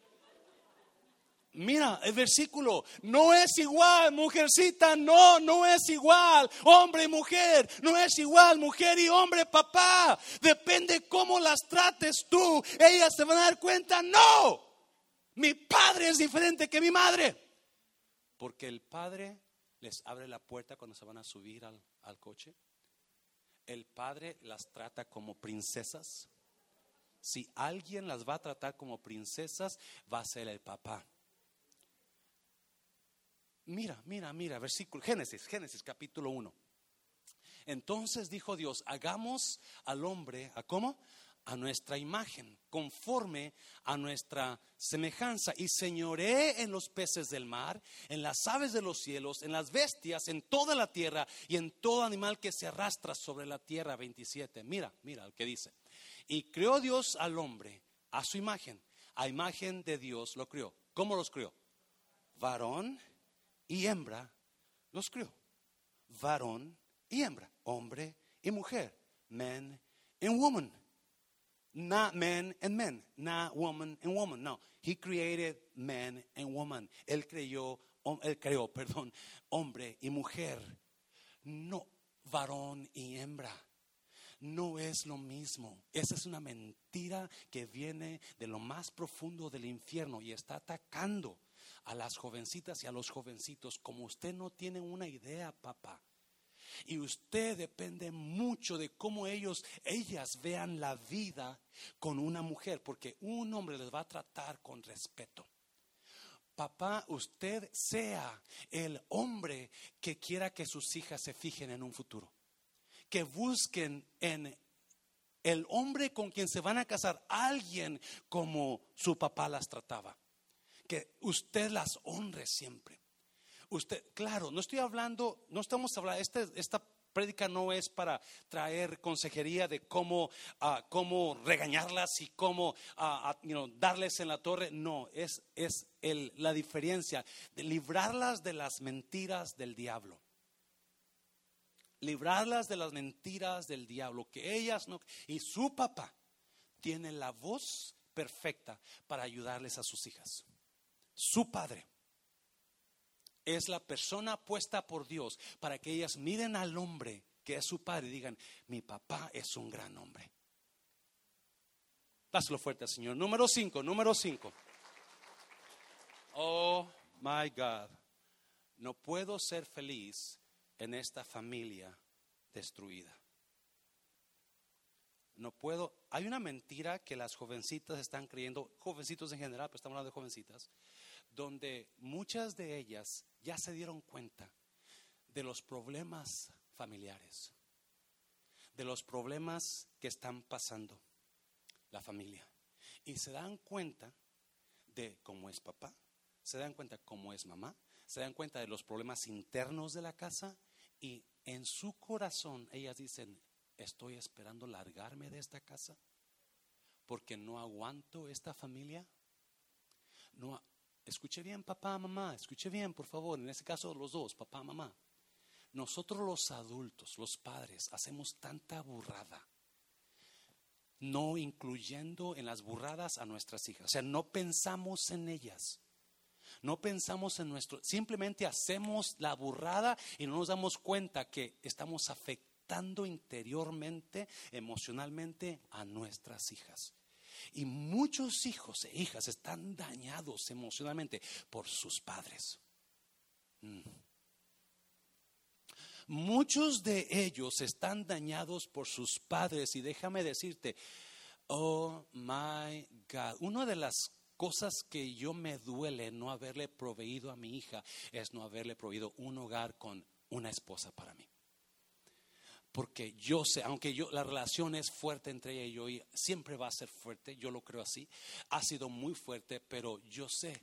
Mira el versículo, no es igual, mujercita, no, no es igual, hombre y mujer, no es igual, mujer y hombre, papá, depende cómo las trates tú, ellas se van a dar cuenta, no, mi padre es diferente que mi madre, porque el padre les abre la puerta cuando se van a subir al, al coche, el padre las trata como princesas, si alguien las va a tratar como princesas, va a ser el papá. Mira, mira, mira, versículo, Génesis, Génesis capítulo 1. Entonces dijo Dios, hagamos al hombre, ¿a cómo? A nuestra imagen, conforme a nuestra semejanza, y señoré en los peces del mar, en las aves de los cielos, en las bestias, en toda la tierra y en todo animal que se arrastra sobre la tierra. 27. Mira, mira lo que dice. Y creó Dios al hombre a su imagen, a imagen de Dios lo crió. ¿Cómo los crió? Varón y hembra los crió. Varón y hembra, hombre y mujer, men and woman. Not men and men, not woman and woman. No, he created man and woman. Él creó, él creó, perdón, hombre y mujer. No, varón y hembra. No es lo mismo. Esa es una mentira que viene de lo más profundo del infierno y está atacando a las jovencitas y a los jovencitos como usted no tiene una idea, papá. Y usted depende mucho de cómo ellos, ellas vean la vida con una mujer, porque un hombre les va a tratar con respeto. Papá, usted sea el hombre que quiera que sus hijas se fijen en un futuro. Que busquen en el hombre con quien se van a casar, alguien como su papá las trataba que usted las honre siempre. Usted, claro, no estoy hablando, no estamos hablando, este, esta prédica no es para traer consejería de cómo, ah, cómo regañarlas y cómo uh, darles en la torre. No, es, es el, la diferencia de librarlas de las mentiras del diablo. Librarlas de las mentiras del diablo, que ellas no. Y su papá tiene la voz perfecta para ayudarles a sus hijas su padre es la persona puesta por Dios para que ellas miren al hombre que es su padre y digan, mi papá es un gran hombre. Dáselo fuerte, Señor. Número cinco, número cinco. Oh my God, no puedo ser feliz en esta familia destruida. No puedo. Hay una mentira que las jovencitas están creyendo, jovencitos en general, pero estamos hablando de jovencitas, donde muchas de ellas ya se dieron cuenta de los problemas familiares, de los problemas que están pasando la familia. Y se dan cuenta de cómo es papá, se dan cuenta cómo es mamá, se dan cuenta de los problemas internos de la casa y en su corazón ellas dicen, estoy esperando largarme de esta casa porque no aguanto esta familia. No, escuche bien, papá, mamá, escuche bien, por favor, en este caso los dos, papá, mamá. Nosotros los adultos, los padres, hacemos tanta burrada, no incluyendo en las burradas a nuestras hijas. O sea, no pensamos en ellas. No pensamos en nuestro, simplemente hacemos la burrada y no nos damos cuenta que estamos afectando interiormente, emocionalmente a nuestras hijas. Y muchos hijos e hijas están dañados emocionalmente por sus padres. Mm. Muchos de ellos están dañados por sus padres y déjame decirte, oh my God, una de las cosas que yo me duele no haberle proveído a mi hija es no haberle proveído un hogar con una esposa para mí. Porque yo sé, aunque yo la relación es fuerte entre ella y yo y siempre va a ser fuerte, yo lo creo así, ha sido muy fuerte, pero yo sé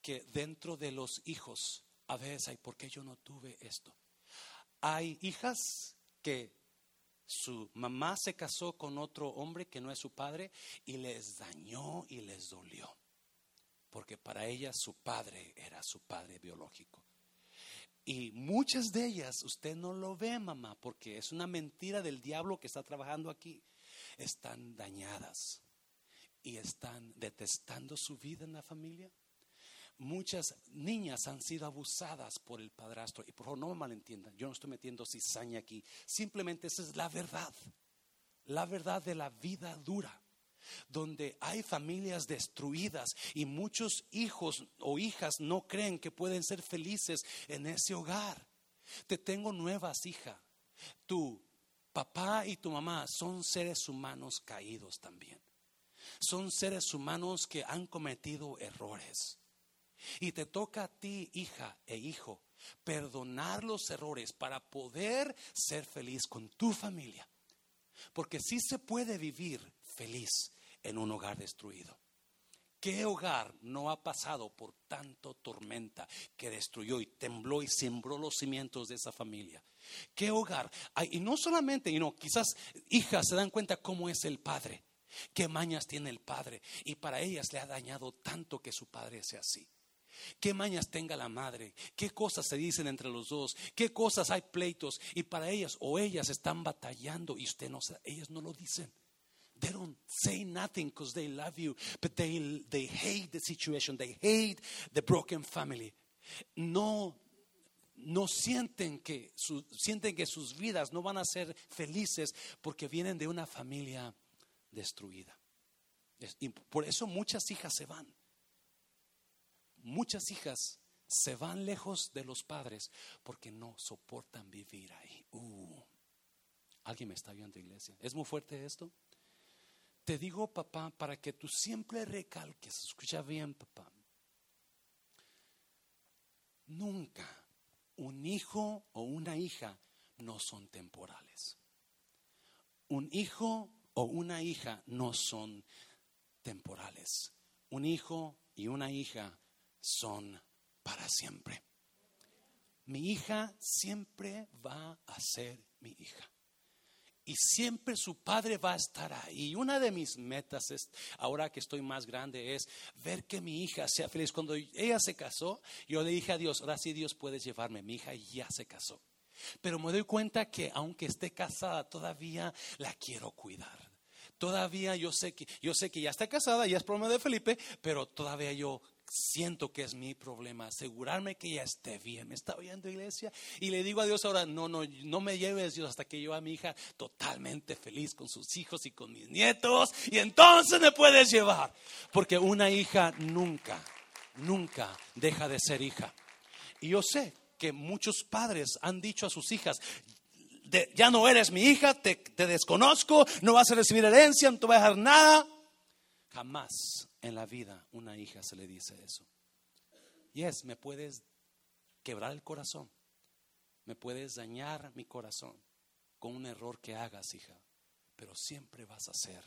que dentro de los hijos a veces hay, ¿por qué yo no tuve esto? Hay hijas que su mamá se casó con otro hombre que no es su padre y les dañó y les dolió. Porque para ellas su padre era su padre biológico. Y muchas de ellas usted no lo ve, mamá, porque es una mentira del diablo que está trabajando aquí. Están dañadas y están detestando su vida en la familia. Muchas niñas han sido abusadas por el padrastro. Y por favor, no me malentiendan, yo no estoy metiendo cizaña aquí. Simplemente esa es la verdad. La verdad de la vida dura. Donde hay familias destruidas y muchos hijos o hijas no creen que pueden ser felices en ese hogar. Te tengo nuevas, hija. Tu papá y tu mamá son seres humanos caídos también. Son seres humanos que han cometido errores. Y te toca a ti, hija e hijo, perdonar los errores para poder ser feliz con tu familia. Porque sí se puede vivir feliz en un hogar destruido. ¿Qué hogar no ha pasado por tanto tormenta que destruyó y tembló y sembró los cimientos de esa familia? ¿Qué hogar? y no solamente, y no, quizás hijas se dan cuenta cómo es el padre, qué mañas tiene el padre, y para ellas le ha dañado tanto que su padre sea así qué mañas tenga la madre, qué cosas se dicen entre los dos, qué cosas hay pleitos y para ellas o ellas están batallando y usted no ellas no lo dicen. They don't say nothing because they love you, but they, they hate the situation, they hate the broken family. No, no sienten que, sienten que sus vidas no van a ser felices porque vienen de una familia destruida. Y por eso muchas hijas se van muchas hijas se van lejos de los padres porque no soportan vivir ahí. Uh, Alguien me está viendo, iglesia. ¿Es muy fuerte esto? Te digo, papá, para que tú siempre recalques, escucha bien, papá. Nunca un hijo o una hija no son temporales. Un hijo o una hija no son temporales. Un hijo y una hija son para siempre. Mi hija siempre va a ser mi hija. Y siempre su padre va a estar ahí. Y una de mis metas es, ahora que estoy más grande, es ver que mi hija sea feliz. Cuando ella se casó, yo le dije a Dios, ahora sí Dios puede llevarme. Mi hija ya se casó. Pero me doy cuenta que aunque esté casada, todavía la quiero cuidar. Todavía yo sé que, yo sé que ya está casada, ya es problema de Felipe, pero todavía yo siento que es mi problema, asegurarme que ella esté bien. ¿Me está oyendo iglesia? Y le digo a Dios ahora, no, no, no me lleves Dios hasta que yo a mi hija totalmente feliz con sus hijos y con mis nietos. Y entonces me puedes llevar. Porque una hija nunca, nunca deja de ser hija. Y yo sé que muchos padres han dicho a sus hijas, ya no eres mi hija, te, desconozco, no vas a recibir herencia, no te voy a dejar nada. Jamás en la vida una hija se le dice eso. Y es, me puedes quebrar el corazón, me puedes dañar mi corazón con un error que hagas, hija, pero siempre vas a ser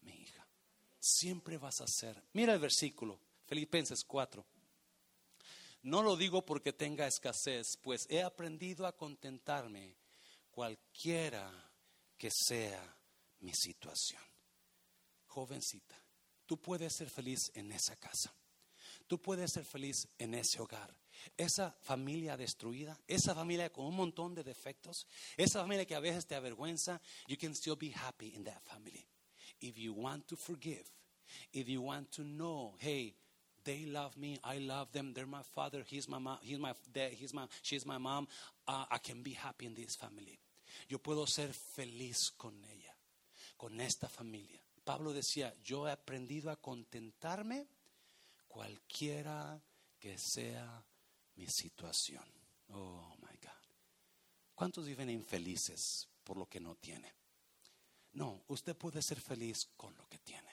mi hija. Siempre vas a ser. Mira el versículo, Filipenses 4. No lo digo porque tenga escasez, pues he aprendido a contentarme cualquiera que sea mi situación. Jovencita, tú puedes ser feliz en esa casa. Tú puedes ser feliz en ese hogar. Esa familia destruida, esa familia con un montón de defectos, esa familia que a veces te avergüenza, you can still be happy in that family. If you want to forgive, if you want to know, hey, they love me, I love them, they're my father, he's my mom, he's my dad, he's my, she's my mom, uh, I can be happy in this family. Yo puedo ser feliz con ella, con esta familia. Pablo decía, yo he aprendido a contentarme cualquiera que sea mi situación. Oh, my God. ¿Cuántos viven infelices por lo que no tiene? No, usted puede ser feliz con lo que tiene.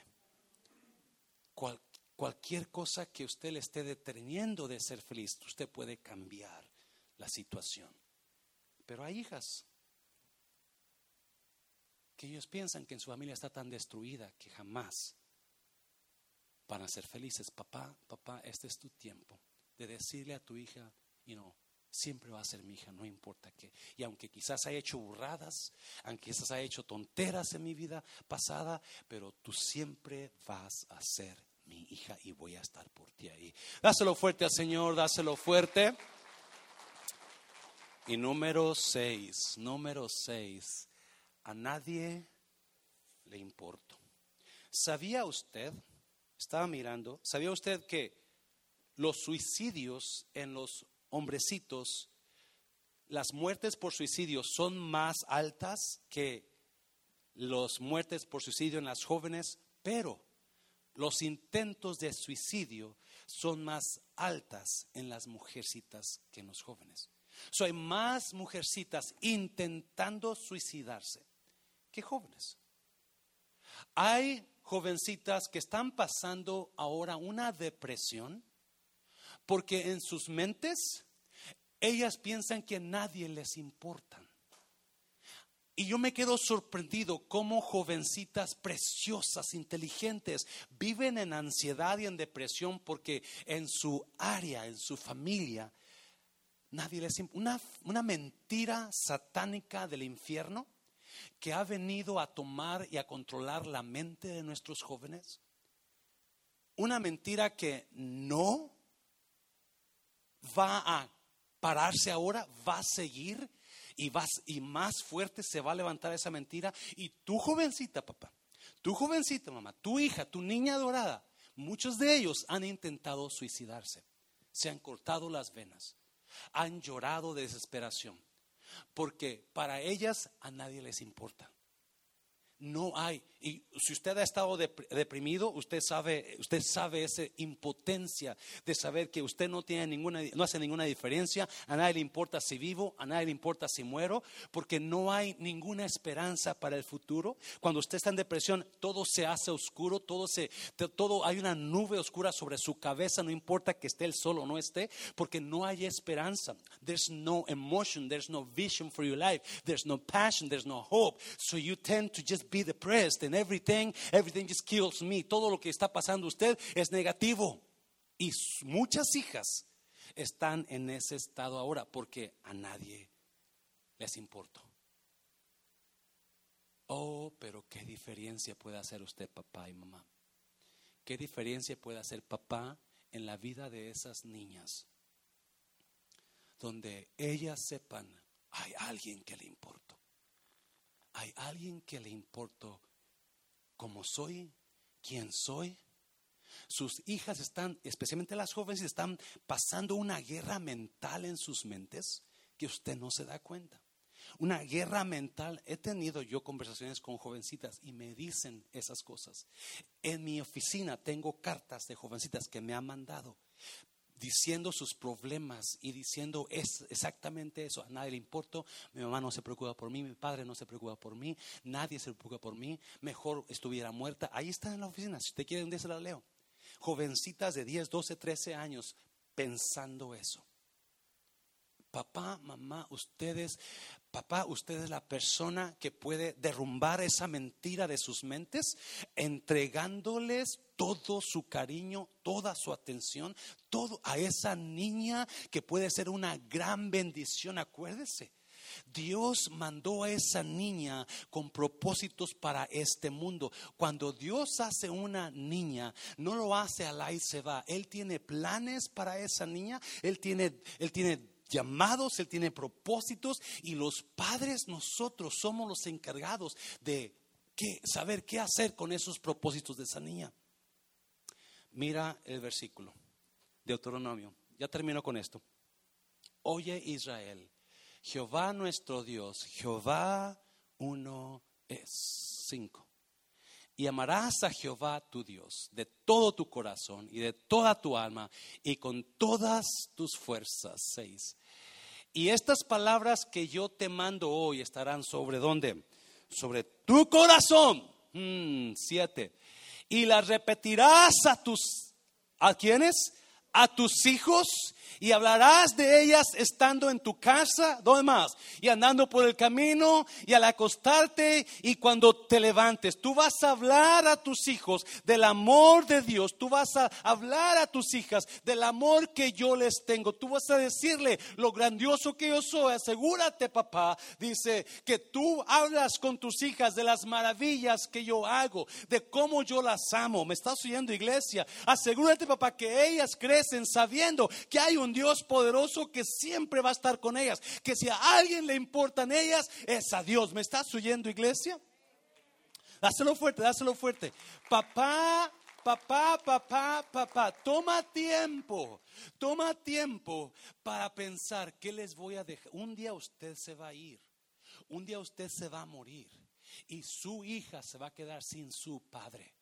cualquier cosa que usted le esté deteniendo de ser feliz, usted puede cambiar la situación. Pero hay hijas que ellos piensan que en su familia está tan destruida que jamás van a ser felices. Papá, papá, este es tu tiempo de decirle a tu hija, y no, siempre va a ser mi hija, no importa qué. Y aunque quizás haya hecho burradas, aunque quizás haya hecho tonteras en mi vida pasada, pero tú siempre vas a ser mi hija y voy a estar por ti ahí. Dáselo fuerte al Señor, dáselo fuerte. Y número seis, número seis, a nadie le importo. ¿Sabía usted? Estaba mirando, ¿sabía usted que los suicidios en los hombrecitos, las muertes por suicidio son más altas que las muertes por suicidio en las jóvenes, pero los intentos de suicidio son más altas en las mujercitas que en los jóvenes. So, hay más mujercitas intentando suicidarse jóvenes. Hay jovencitas que están pasando ahora una depresión porque en sus mentes ellas piensan que a nadie les importa. Y yo me quedo sorprendido cómo jovencitas preciosas, inteligentes, viven en ansiedad y en depresión porque en su área, en su familia, nadie les. Una, una mentira satánica del infierno que ha venido a tomar y a controlar la mente de nuestros jóvenes? Una mentira que no va a pararse ahora, va a seguir y, y más fuerte se va a levantar esa mentira. Y tu jovencita, papá, tu jovencita, mamá, tu hija, tu niña dorada, muchos de ellos han intentado suicidarse, se han cortado las venas, han llorado de desesperación porque para ellas a nadie les importa. No hay. Y si usted ha estado deprimido, usted sabe, usted sabe esa impotencia de saber que usted no tiene ninguna, no hace ninguna diferencia. A nadie le importa si vivo, a nadie le importa si muero, porque no hay ninguna esperanza para el futuro. Cuando usted está en depresión, todo se hace oscuro, todo se, todo hay una nube oscura sobre su cabeza. No importa que esté el sol o no esté, porque no hay esperanza. There's no emotion, there's no vision for your life, there's no passion, there's no hope. So you tend to just be depressed and everything, everything just kills me. Todo lo que está pasando usted es negativo. Y muchas hijas están en ese estado ahora porque a nadie les importa. Oh, pero qué diferencia puede hacer usted, papá y mamá. ¿Qué diferencia puede hacer papá en la vida de esas niñas? Donde ellas sepan, hay alguien que le importa hay alguien que le importó cómo soy, quién soy. Sus hijas están, especialmente las jóvenes, están pasando una guerra mental en sus mentes que usted no se da cuenta. Una guerra mental. He tenido yo conversaciones con jovencitas y me dicen esas cosas. En mi oficina tengo cartas de jovencitas que me han mandado diciendo sus problemas y diciendo es exactamente eso. A nadie le importa, mi mamá no se preocupa por mí, mi padre no se preocupa por mí, nadie se preocupa por mí, mejor estuviera muerta. Ahí está en la oficina, si usted quiere, un día se la leo. Jovencitas de 10, 12, 13 años pensando eso. Papá, mamá, ustedes, papá, usted es la persona que puede derrumbar esa mentira de sus mentes, entregándoles todo su cariño, toda su atención, todo a esa niña que puede ser una gran bendición. Acuérdese, Dios mandó a esa niña con propósitos para este mundo. Cuando Dios hace una niña, no lo hace a la y se va. Él tiene planes para esa niña. Él tiene, él tiene llamados, Él tiene propósitos y los padres nosotros somos los encargados de saber qué hacer con esos propósitos de esa niña. Mira el versículo, de Deuteronomio. Ya termino con esto. Oye Israel, Jehová nuestro Dios, Jehová uno es. Cinco. Y amarás a Jehová tu Dios de todo tu corazón y de toda tu alma y con todas tus fuerzas. Seis. Y estas palabras que yo te mando hoy estarán sobre dónde? Sobre tu corazón. Mm, siete. Y las repetirás a tus, ¿a quiénes? A tus hijos y hablarás de ellas estando en tu casa, ¿dónde más? Y andando por el camino y al acostarte y cuando te levantes. Tú vas a hablar a tus hijos del amor de Dios. Tú vas a hablar a tus hijas del amor que yo les tengo. Tú vas a decirle lo grandioso que yo soy. Asegúrate, papá, dice, que tú hablas con tus hijas de las maravillas que yo hago, de cómo yo las amo. ¿Me estás oyendo, iglesia? Asegúrate, papá, que ellas crecen sabiendo que hay un Dios poderoso que siempre va a estar con ellas. Que si a alguien le importan ellas, es a Dios. ¿Me estás oyendo, iglesia? Dáselo fuerte, dáselo fuerte. Papá, papá, papá, papá, toma tiempo, toma tiempo para pensar qué les voy a dejar. Un día usted se va a ir, un día usted se va a morir y su hija se va a quedar sin su padre.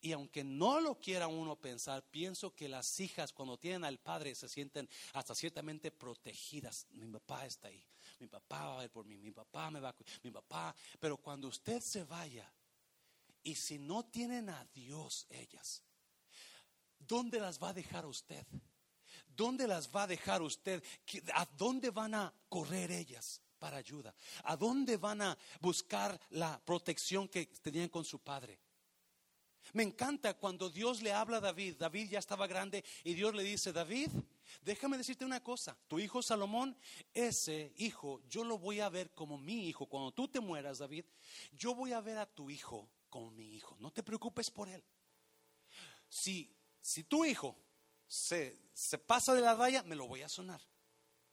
Y aunque no lo quiera uno pensar, pienso que las hijas cuando tienen al padre se sienten hasta ciertamente protegidas. Mi papá está ahí, mi papá va a ver por mí, mi papá me va a mi papá. Pero cuando usted se vaya y si no tienen a Dios ellas, ¿dónde las va a dejar usted? ¿Dónde las va a dejar usted? ¿A dónde van a correr ellas? para ayuda? ¿A dónde van a buscar la protección que tenían con su padre? Me encanta cuando Dios le habla a David. David ya estaba grande y Dios le dice, David, déjame decirte una cosa. Tu hijo Salomón, ese hijo, yo lo voy a ver como mi hijo. Cuando tú te mueras, David, yo voy a ver a tu hijo como mi hijo. No te preocupes por él. Si, si tu hijo se, se pasa de la raya, me lo voy a sonar.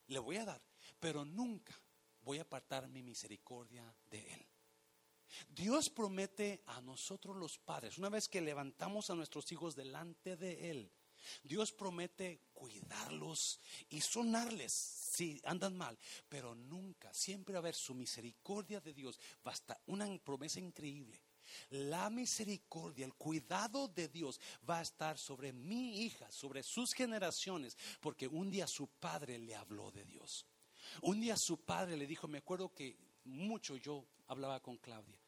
Le voy a dar. Pero nunca voy a apartar mi misericordia de él. Dios promete a nosotros los padres, una vez que levantamos a nuestros hijos delante de Él, Dios promete cuidarlos y sonarles si andan mal, pero nunca, siempre va a haber su misericordia de Dios. Basta una promesa increíble. La misericordia, el cuidado de Dios va a estar sobre mi hija, sobre sus generaciones, porque un día su padre le habló de Dios. Un día su padre le dijo, me acuerdo que mucho yo hablaba con Claudia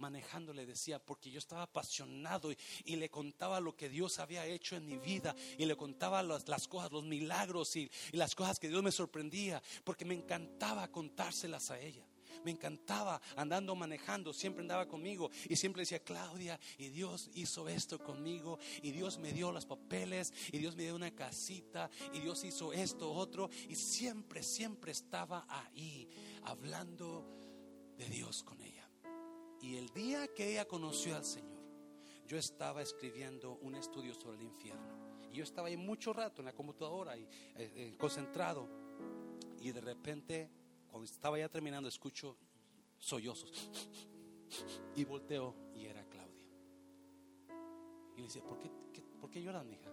manejando le decía, porque yo estaba apasionado y, le contaba lo que Dios había hecho en mi vida y le contaba las, cosas, los milagros y, y, las cosas que Dios me sorprendía, porque me encantaba contárselas a ella. Me encantaba andando manejando, siempre andaba conmigo y siempre decía, Claudia, y Dios hizo esto conmigo, y Dios me dio los papeles, y Dios me dio una casita, y Dios hizo esto, otro, y siempre, siempre estaba ahí hablando de Dios con ella. Y el día que ella conoció al Señor, yo estaba escribiendo un estudio sobre el infierno. Y yo estaba ahí mucho rato en la computadora y eh, eh, concentrado. Y de repente, cuando estaba ya terminando, escucho sollozos. Y volteo y era Claudia. Y le decía, ¿por qué, ¿por qué lloras, mija?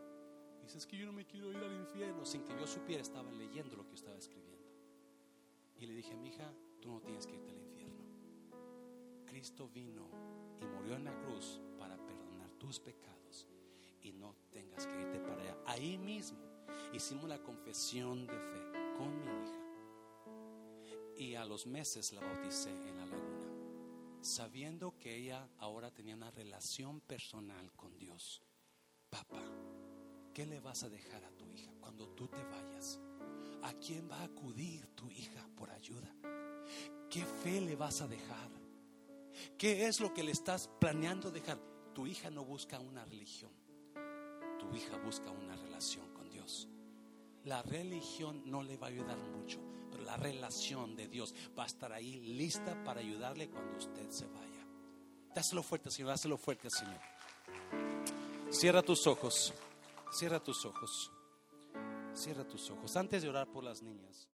Y dice, es que yo no me quiero ir al infierno. Sin que yo supiera, estaba leyendo lo que estaba escribiendo. Y le dije, mija, tú no tienes que irte al infierno. Cristo vino y murió en la cruz para perdonar tus pecados y no tengas que irte para allá. Ahí mismo hicimos la confesión de fe con mi hija. Y a los meses la bauticé en la laguna, sabiendo que ella ahora tenía una relación personal con Dios. Papá, ¿qué le vas a dejar a tu hija cuando tú te vayas? ¿A quién va a acudir tu hija por ayuda? ¿Qué fe le vas a dejar? ¿Qué es lo que le estás planeando dejar? Tu hija no busca una religión, tu hija busca una relación con Dios. La religión no le va a ayudar mucho, pero la relación de Dios va a estar ahí lista para ayudarle cuando usted se vaya. Dáselo fuerte, Señor, dáselo fuerte, Señor. Cierra tus ojos, cierra tus ojos, cierra tus ojos. Antes de orar por las niñas.